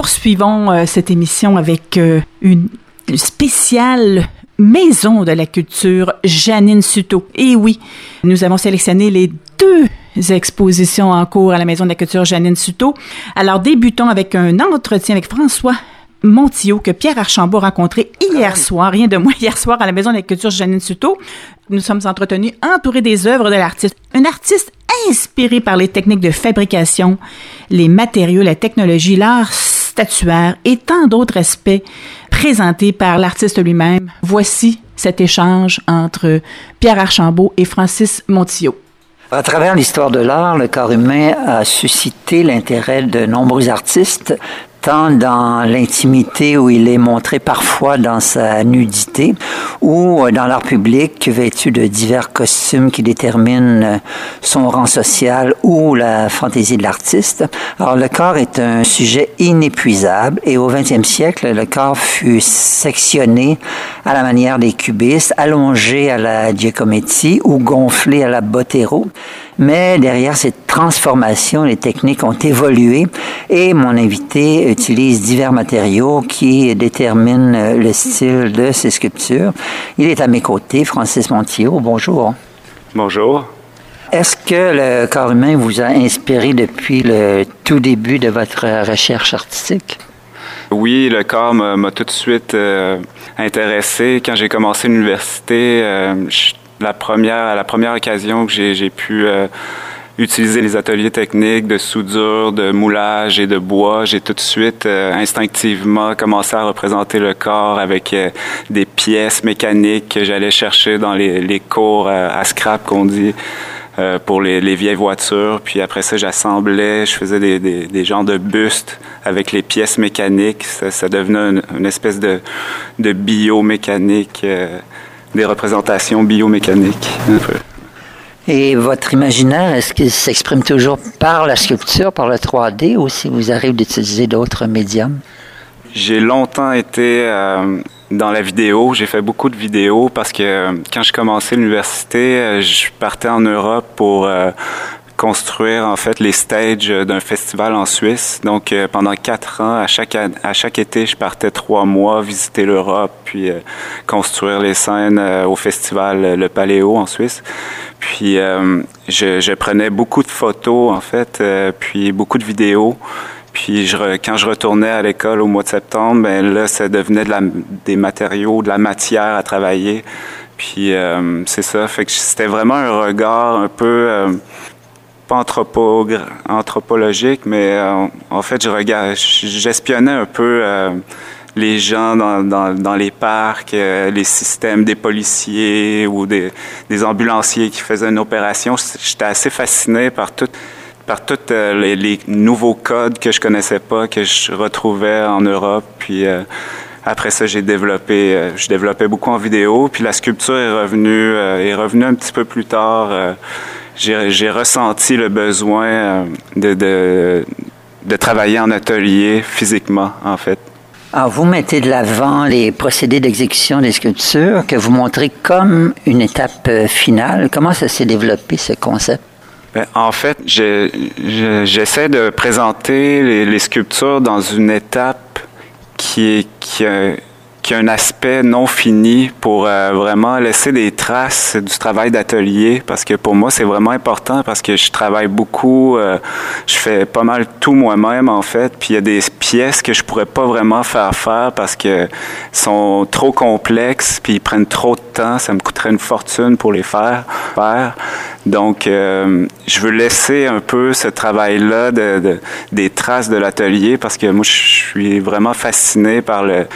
poursuivons euh, cette émission avec euh, une spéciale maison de la culture Janine Suto. Et oui, nous avons sélectionné les deux expositions en cours à la maison de la culture Janine Suto. Alors débutons avec un entretien avec François Montillot que Pierre Archambault a rencontré hier soir, rien de moins hier soir à la Maison de la Culture Janine Suto. Nous sommes entretenus entourés des œuvres de l'artiste. Un artiste inspiré par les techniques de fabrication, les matériaux, la technologie, l'art statuaire et tant d'autres aspects présentés par l'artiste lui-même. Voici cet échange entre Pierre Archambault et Francis Montillot. À travers l'histoire de l'art, le corps humain a suscité l'intérêt de nombreux artistes, tant dans l'intimité où il est montré parfois dans sa nudité ou dans l'art public vêtu de divers costumes qui déterminent son rang social ou la fantaisie de l'artiste. Alors le corps est un sujet inépuisable et au XXe siècle, le corps fut sectionné à la manière des cubistes, allongé à la Giacometti ou gonflé à la Botero. Mais derrière cette transformation, les techniques ont évolué et mon invité utilise divers matériaux qui déterminent le style de ses sculptures. Il est à mes côtés, Francis Montillot. Bonjour. Bonjour. Est-ce que le corps humain vous a inspiré depuis le tout début de votre recherche artistique? Oui, le corps m'a tout de suite euh, intéressé. Quand j'ai commencé l'université, euh, la première, la première occasion que j'ai pu euh, utiliser les ateliers techniques de soudure, de moulage et de bois, j'ai tout de suite euh, instinctivement commencé à représenter le corps avec euh, des pièces mécaniques que j'allais chercher dans les, les cours à scrap qu'on dit. pour les, les, vieilles voitures. Puis après ça, j'assemblais, je faisais des, des, des, genres de bustes avec les pièces mécaniques. Ça, ça devenait une, espèce de, de biomécanique des représentations biomécaniques. Et votre imaginaire, est-ce qu'il s'exprime toujours par la sculpture, par le 3D, ou si vous arrivez d'utiliser d'autres médiums? J'ai longtemps été euh, dans la vidéo. J'ai fait beaucoup de vidéos parce que euh, quand je commençais l'université, euh, je partais en Europe pour construire en fait les stages d'un festival en Suisse. Donc euh, pendant quatre ans, à chaque à chaque été, je partais trois mois visiter l'Europe, puis euh, construire les scènes euh, au festival Le Paléo en Suisse. Puis je, je, prenais beaucoup de photos en fait, puis beaucoup de vidéos. Puis je, quand je retournais à l'école au mois de septembre, ben là, ça devenait de la, des matériaux, de la matière à travailler. Puis c'est ça, fait que c'était vraiment un regard un peu anthropo anthropologique, mais euh, en fait, je regarde, j'espionnais un peu euh, les gens dans, les parcs, euh, les systèmes des policiers ou des, ambulanciers qui faisaient une opération. J'étais assez fasciné par tous les, les, nouveaux codes que je connaissais pas, que je retrouvais en Europe. Puis après ça, j'ai développé, je développais beaucoup en vidéo. Puis la sculpture est revenue, est revenue un petit peu plus tard j'ai ressenti le besoin euh, de, de, de travailler en atelier physiquement, en fait. Alors, vous mettez de l'avant les procédés d'exécution des sculptures que vous montrez comme une étape euh, finale. Comment ça s'est développé, ce concept? Ben, en fait, j'essaie de présenter les, les, sculptures dans une étape qui est, qui, un aspect non fini pour euh, vraiment laisser des traces du travail d'atelier parce que pour moi c'est vraiment important parce que je travaille beaucoup euh, je fais pas mal tout moi-même en fait puis il y a des pièces que je pourrais pas vraiment faire faire parce que sont trop complexes puis ils prennent trop de temps ça me coûterait une fortune pour les faire faire. Donc euh, je veux laisser un peu ce travail là de, de des traces de l'atelier parce que moi je suis vraiment fasciné par le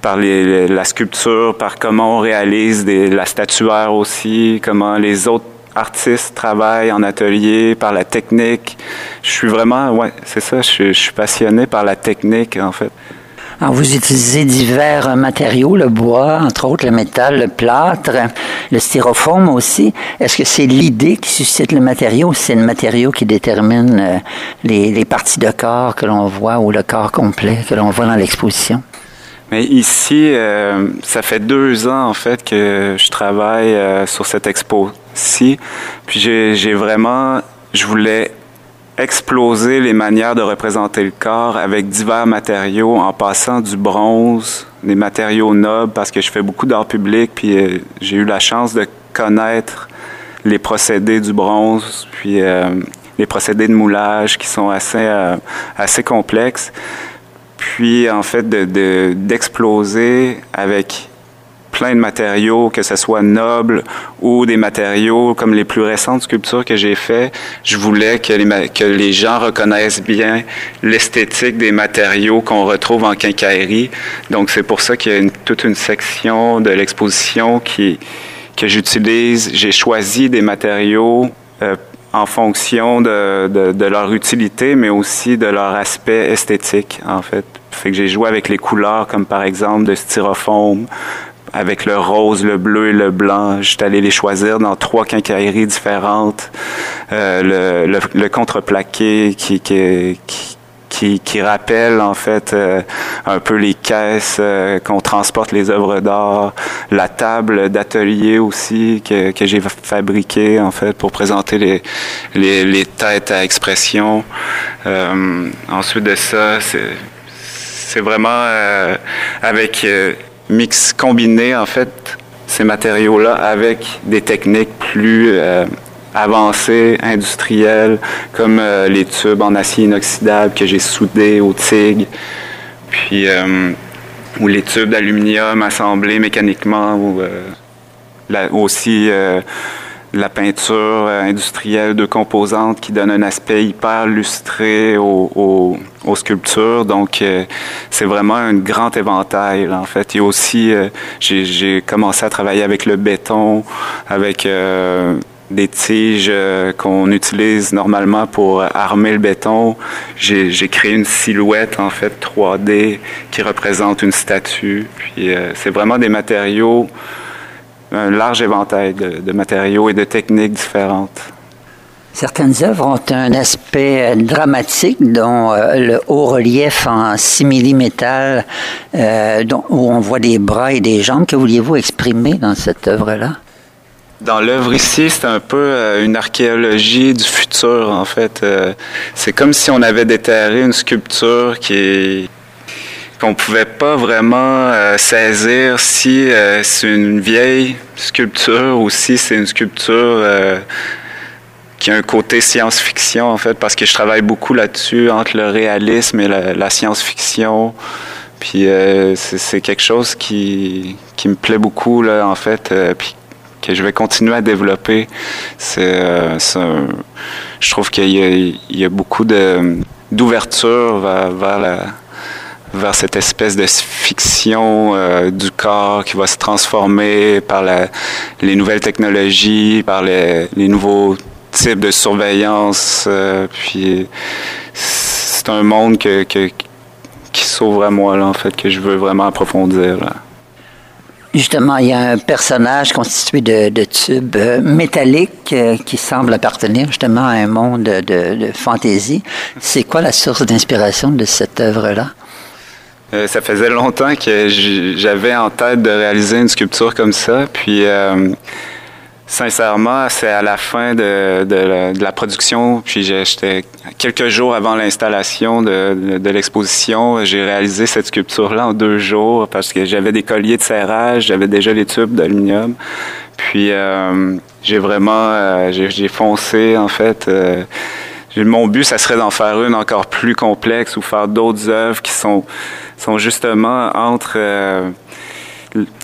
par les, la sculpture, par comment on réalise des, la statuaire aussi, comment les autres artistes travaillent en atelier, par la technique. Je suis vraiment, ouais, c'est ça, je, je, suis passionné par la technique en fait. Alors, vous utilisez divers matériaux, le bois, entre autres, le métal, le plâtre, le styrofoam aussi. Est-ce que c'est l'idée qui suscite le matériau ou c'est le matériau qui détermine euh, les, les parties de corps que l'on voit ou le corps complet que l'on voit dans l'exposition? Mais ici, euh, ça fait deux ans en fait que je travaille euh, sur cette expo-ci. Puis j'ai vraiment, je voulais exploser les manières de représenter le corps avec divers matériaux en passant du bronze, des matériaux nobles parce que je fais beaucoup d'art public puis euh, j'ai eu la chance de connaître les procédés du bronze puis euh, les procédés de moulage qui sont assez euh, assez complexes puis en fait de d'exploser avec plein de matériaux, que ce soit noble ou des matériaux comme les plus récentes sculptures que j'ai fait. Je voulais que les, que les gens reconnaissent bien l'esthétique des matériaux qu'on retrouve en quincaillerie. Donc c'est pour ça qu'il y a toute une section de l'exposition qui que j'utilise. J'ai choisi des matériaux euh, en fonction de, de, de, leur utilité, mais aussi de leur aspect esthétique, en fait. Fait que j'ai joué avec les couleurs, comme par exemple de styrofoam, avec le rose, le bleu et le blanc. J'étais allé les choisir dans trois quincailleries différentes. Euh, le, le, le, contreplaqué qui, qui, qui, qui, rappelle en fait euh, un peu les caisses euh, qu'on transporte les œuvres d'art, la table d'atelier aussi que, que j'ai fabriquée en fait pour présenter les, les, les têtes à expression. Euh, ensuite de ça, c'est c'est vraiment avec mix combiner en fait ces matériaux-là avec des techniques plus euh, avancées, industrielles, comme euh, les tubes en acier inoxydable que j'ai soudés au TIG, puis euh, ou les tubes d'aluminium assemblés mécaniquement, ou aussi la peinture euh, industrielle de composantes qui donne un aspect hyper lustré aux, sculptures. Donc, euh, c'est vraiment un grand éventail, en fait. Et aussi, euh, j'ai commencé à travailler avec le béton, avec des tiges qu'on utilise normalement pour armer le béton. J'ai créé une silhouette, en fait, 3D qui représente une statue. Puis, c'est vraiment des matériaux un large éventail de, matériaux et de techniques différentes. Certaines œuvres ont un aspect dramatique, dont euh, le haut relief en simili-métal, euh, où on voit des bras et des jambes. Que vouliez-vous exprimer dans cette œuvre-là? Dans l'œuvre ici, c'est un peu euh, une archéologie du futur, en fait. c'est comme si on avait déterré une sculpture qui est qu'on pouvait pas vraiment euh, saisir si euh, c'est une vieille sculpture ou si c'est une sculpture euh, qui a un côté science-fiction en fait parce que je travaille beaucoup là-dessus entre le réalisme et la, science-fiction. Puis c'est quelque chose qui, qui me plaît beaucoup là en fait puis que je vais continuer à développer. C'est je trouve qu'il y, a beaucoup d'ouverture vers, vers la vers cette espèce de fiction euh, du corps qui va se transformer par les nouvelles technologies, par les, nouveaux types de surveillance. Euh, puis c'est un monde qui s'ouvre à moi, en fait, que je veux vraiment approfondir. Justement, il y a un personnage constitué de, de tubes euh, métalliques qui semble appartenir justement à un monde de, de fantaisie. C'est quoi la source d'inspiration de cette œuvre-là? Euh, ça faisait longtemps que j'avais en tête de réaliser une sculpture comme ça. Puis, euh, sincèrement, c'est à la fin de, la production, puis j'étais quelques jours avant l'installation de, l'exposition, j'ai réalisé cette sculpture-là en deux jours parce que j'avais des colliers de serrage, j'avais déjà les tubes d'aluminium. Puis, euh, j'ai vraiment, j'ai foncé en fait mon but, ça serait d'en faire une encore plus complexe ou faire d'autres œuvres qui sont, sont justement entre... Euh,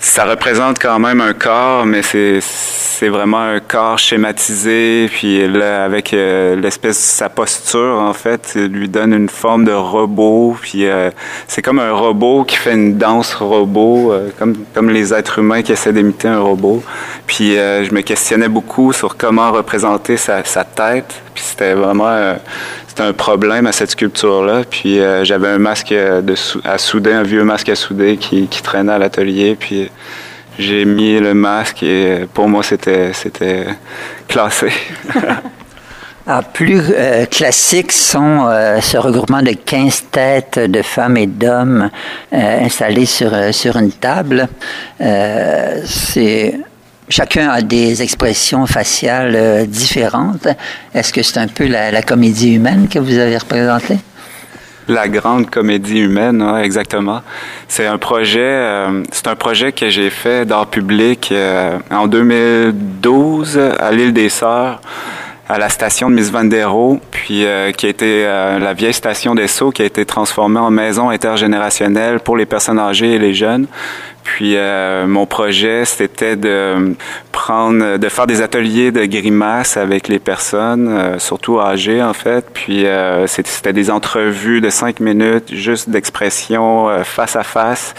ça représente quand même un corps, mais c'est vraiment un corps schématisé, puis avec euh, l'espèce sa posture, en fait, lui donne une forme de robot, puis euh, c'est comme un robot qui fait une danse robot, euh, comme, comme les êtres humains qui essaient d'imiter un robot. Puis je me questionnais beaucoup sur comment représenter sa, sa tête, puis c'était vraiment c'était un problème à cette sculpture-là. Puis j'avais un masque de, à souder, un vieux masque à souder qui, qui traînait à l'atelier, puis j'ai mis le masque et pour moi, c'était, c'était classé. Ah, plus euh, classiques sont euh, ce regroupement de 15 têtes de femmes et d'hommes euh, installées sur, sur une table. c'est chacun a des expressions faciales différentes. Est-ce que c'est un peu la, comédie humaine que vous avez représentée? La grande comédie humaine, exactement. C'est un projet, c'est un projet que j'ai fait d'art public en 2012 à l'île des Sœurs à la station de Miss Vandero, puis euh, qui a été euh, la vieille station des Sceaux, qui a été transformée en maison intergénérationnelle pour les personnes âgées et les jeunes. Puis euh, mon projet, c'était de prendre, de faire des ateliers de grimaces avec les personnes, surtout âgées en fait. Puis c'était des entrevues de cinq minutes, juste d'expression face à face.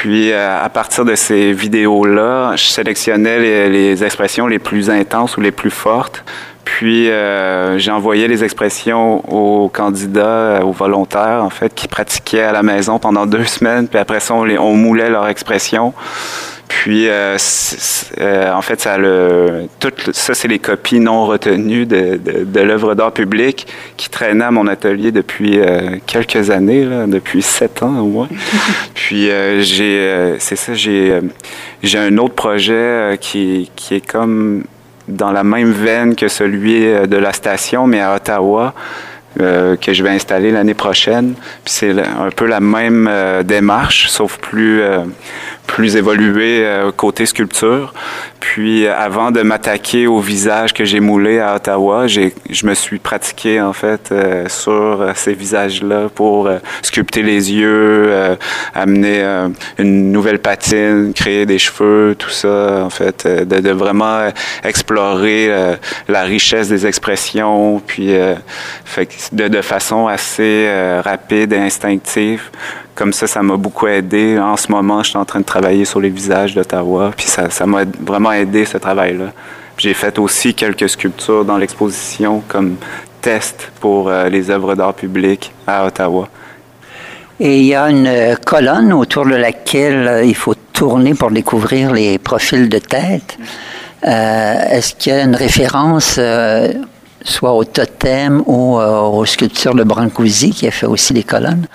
Puis à partir de ces vidéos-là, je sélectionnais les, les, expressions les plus intenses ou les plus fortes. Puis euh, envoyé les expressions aux candidats, euh, aux volontaires en fait, qui pratiquaient à la maison pendant deux semaines. Puis après ça, on, les, on moulait leurs expressions. Puis, euh, euh, en fait, ça, le, tout ça, c'est les copies non retenues de, de, de l'œuvre d'art public qui traînaient à mon atelier depuis euh, quelques années, là, depuis sept ans au moins. Puis, j'ai, c'est ça, j'ai, j'ai un autre projet qui, qui est comme dans la même veine que celui de la station, mais à Ottawa. Euh, que je vais installer l'année prochaine. Puis c'est un peu la même euh, démarche, sauf plus plus évolué euh, côté sculpture. Puis euh, avant de m'attaquer au visage que j'ai moulé à Ottawa, je me suis pratiqué en fait euh, sur ces visages-là pour sculpter les yeux, amener une nouvelle patine, créer des cheveux, tout ça en fait, de, de vraiment explorer la richesse des expressions, puis fait, de, de façon assez rapide et instinctive comme ça, ça m'a beaucoup aidé. En ce moment, je suis en train de travailler sur les visages d'Ottawa, puis ça, m'a vraiment aidé ce travail-là. J'ai fait aussi quelques sculptures dans l'exposition comme test pour euh, les œuvres d'art public à Ottawa. Et il y a une colonne autour de laquelle euh, il faut tourner pour découvrir les profils de tête. Euh, est-ce qu'il y a une référence soit au totem ou aux sculptures de Brancusi qui a fait aussi les colonnes?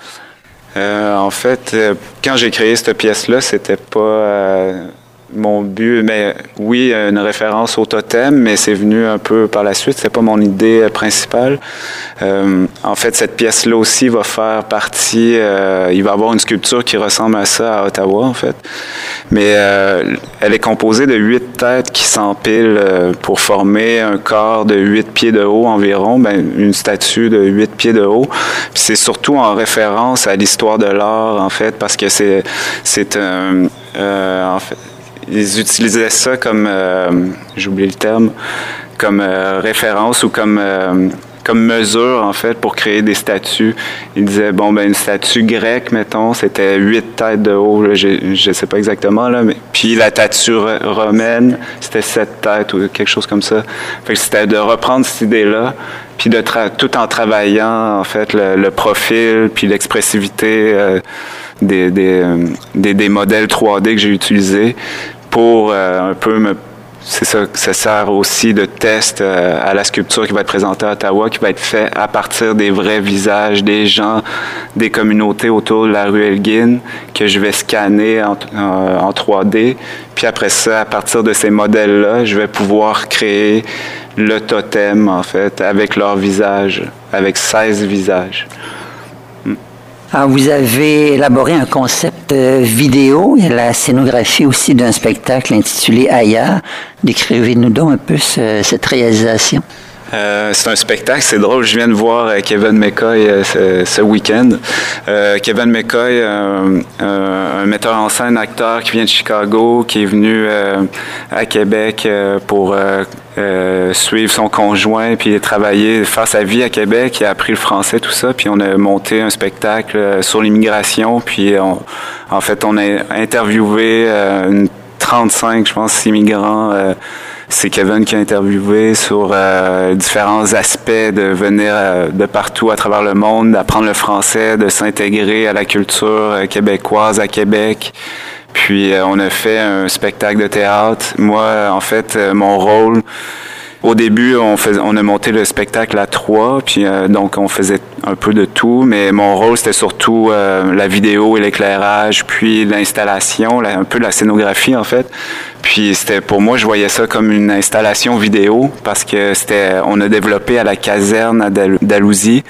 Euh, en fait, euh, quand j'ai créé cette pièce-là, c'était pas euh, mon but, mais oui, une référence au totem, mais c'est venu un peu par la suite. C'est pas mon idée principale. Euh, en fait, cette pièce-là aussi va faire partie. Euh, il va avoir une sculpture qui ressemble à ça à Ottawa, en fait. Mais euh, elle est composée de huit têtes qui s'empilent pour former un corps de huit pieds de haut environ, ben, une statue de huit pieds de haut. c'est surtout en référence à l'histoire de l'art, en fait, parce que c'est c'est un en fait ils utilisaient ça comme, euh, j'ai oublié le terme, comme euh, référence ou comme euh, comme mesure en fait pour créer des statues. Ils disaient bon ben une statue grecque mettons c'était huit têtes de haut, je, je sais pas exactement là, mais puis la statue romaine c'était sept têtes ou quelque chose comme ça. Fait que c'était de reprendre cette idée là puis de tout en travaillant en fait le, profil puis l'expressivité des, des, des, des modèles 3D que j'ai utilisés pour euh, un peu me c'est ça, ça sert aussi de test euh, à la sculpture qui va être présentée à Ottawa, qui va être fait à partir des vrais visages des gens, des communautés autour de la rue Elgin, que je vais scanner en, en 3D. Puis après ça, à partir de ces modèles-là, je vais pouvoir créer le totem, en fait, avec leur visage, avec 16 visages. Ah, vous avez élaboré un concept euh, vidéo et la scénographie aussi d'un spectacle intitulé Aya. Décrivez-nous donc un peu cette réalisation. Euh, c'est un spectacle, c'est drôle. Je viens de voir euh, Kevin McCoy euh, ce, week-end. Kevin McCoy, un metteur en scène, acteur qui vient de Chicago, qui est venu à Québec pour suivre son conjoint, puis travailler, faire sa vie à Québec. Il a appris le français, tout ça, puis on a monté un spectacle sur l'immigration. Puis en fait, on a interviewé une 35, je pense, immigrants c'est Kevin qui a interviewé sur euh, différents aspects de venir euh, de partout à travers le monde, d'apprendre le français, de s'intégrer à la culture euh, québécoise à Québec. Puis on a fait un spectacle de théâtre. Moi, en fait, mon rôle, Au début, on, a monté le spectacle à trois, puis donc on faisait un peu de tout, mais mon rôle c'était surtout euh, la vidéo et l'éclairage, puis l'installation, un peu la scénographie en fait. Puis c'était pour moi, je voyais ça comme une installation vidéo parce que c'était, on a développé à la caserne d'Alousie.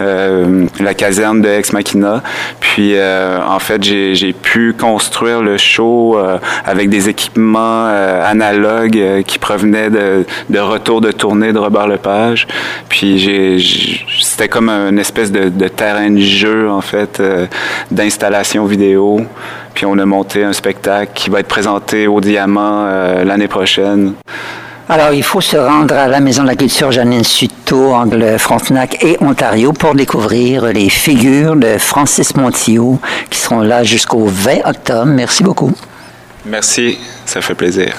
Euh, la caserne de Ex Machina. Puis euh, en fait, j'ai pu construire le show euh, avec des équipements analogues qui provenaient de, de retour de tournée de Robert Lepage. Puis c'était comme une espèce de, de, terrain de jeu en fait d'installation vidéo. Puis on a monté un spectacle qui va être présenté au Diamant l'année prochaine. Alors, il faut se rendre à la Maison de la Culture Janine Suto, Angle Frontenac et Ontario pour découvrir les figures de Francis Montillot qui seront là jusqu'au 20 octobre. Merci beaucoup. Merci, ça fait plaisir.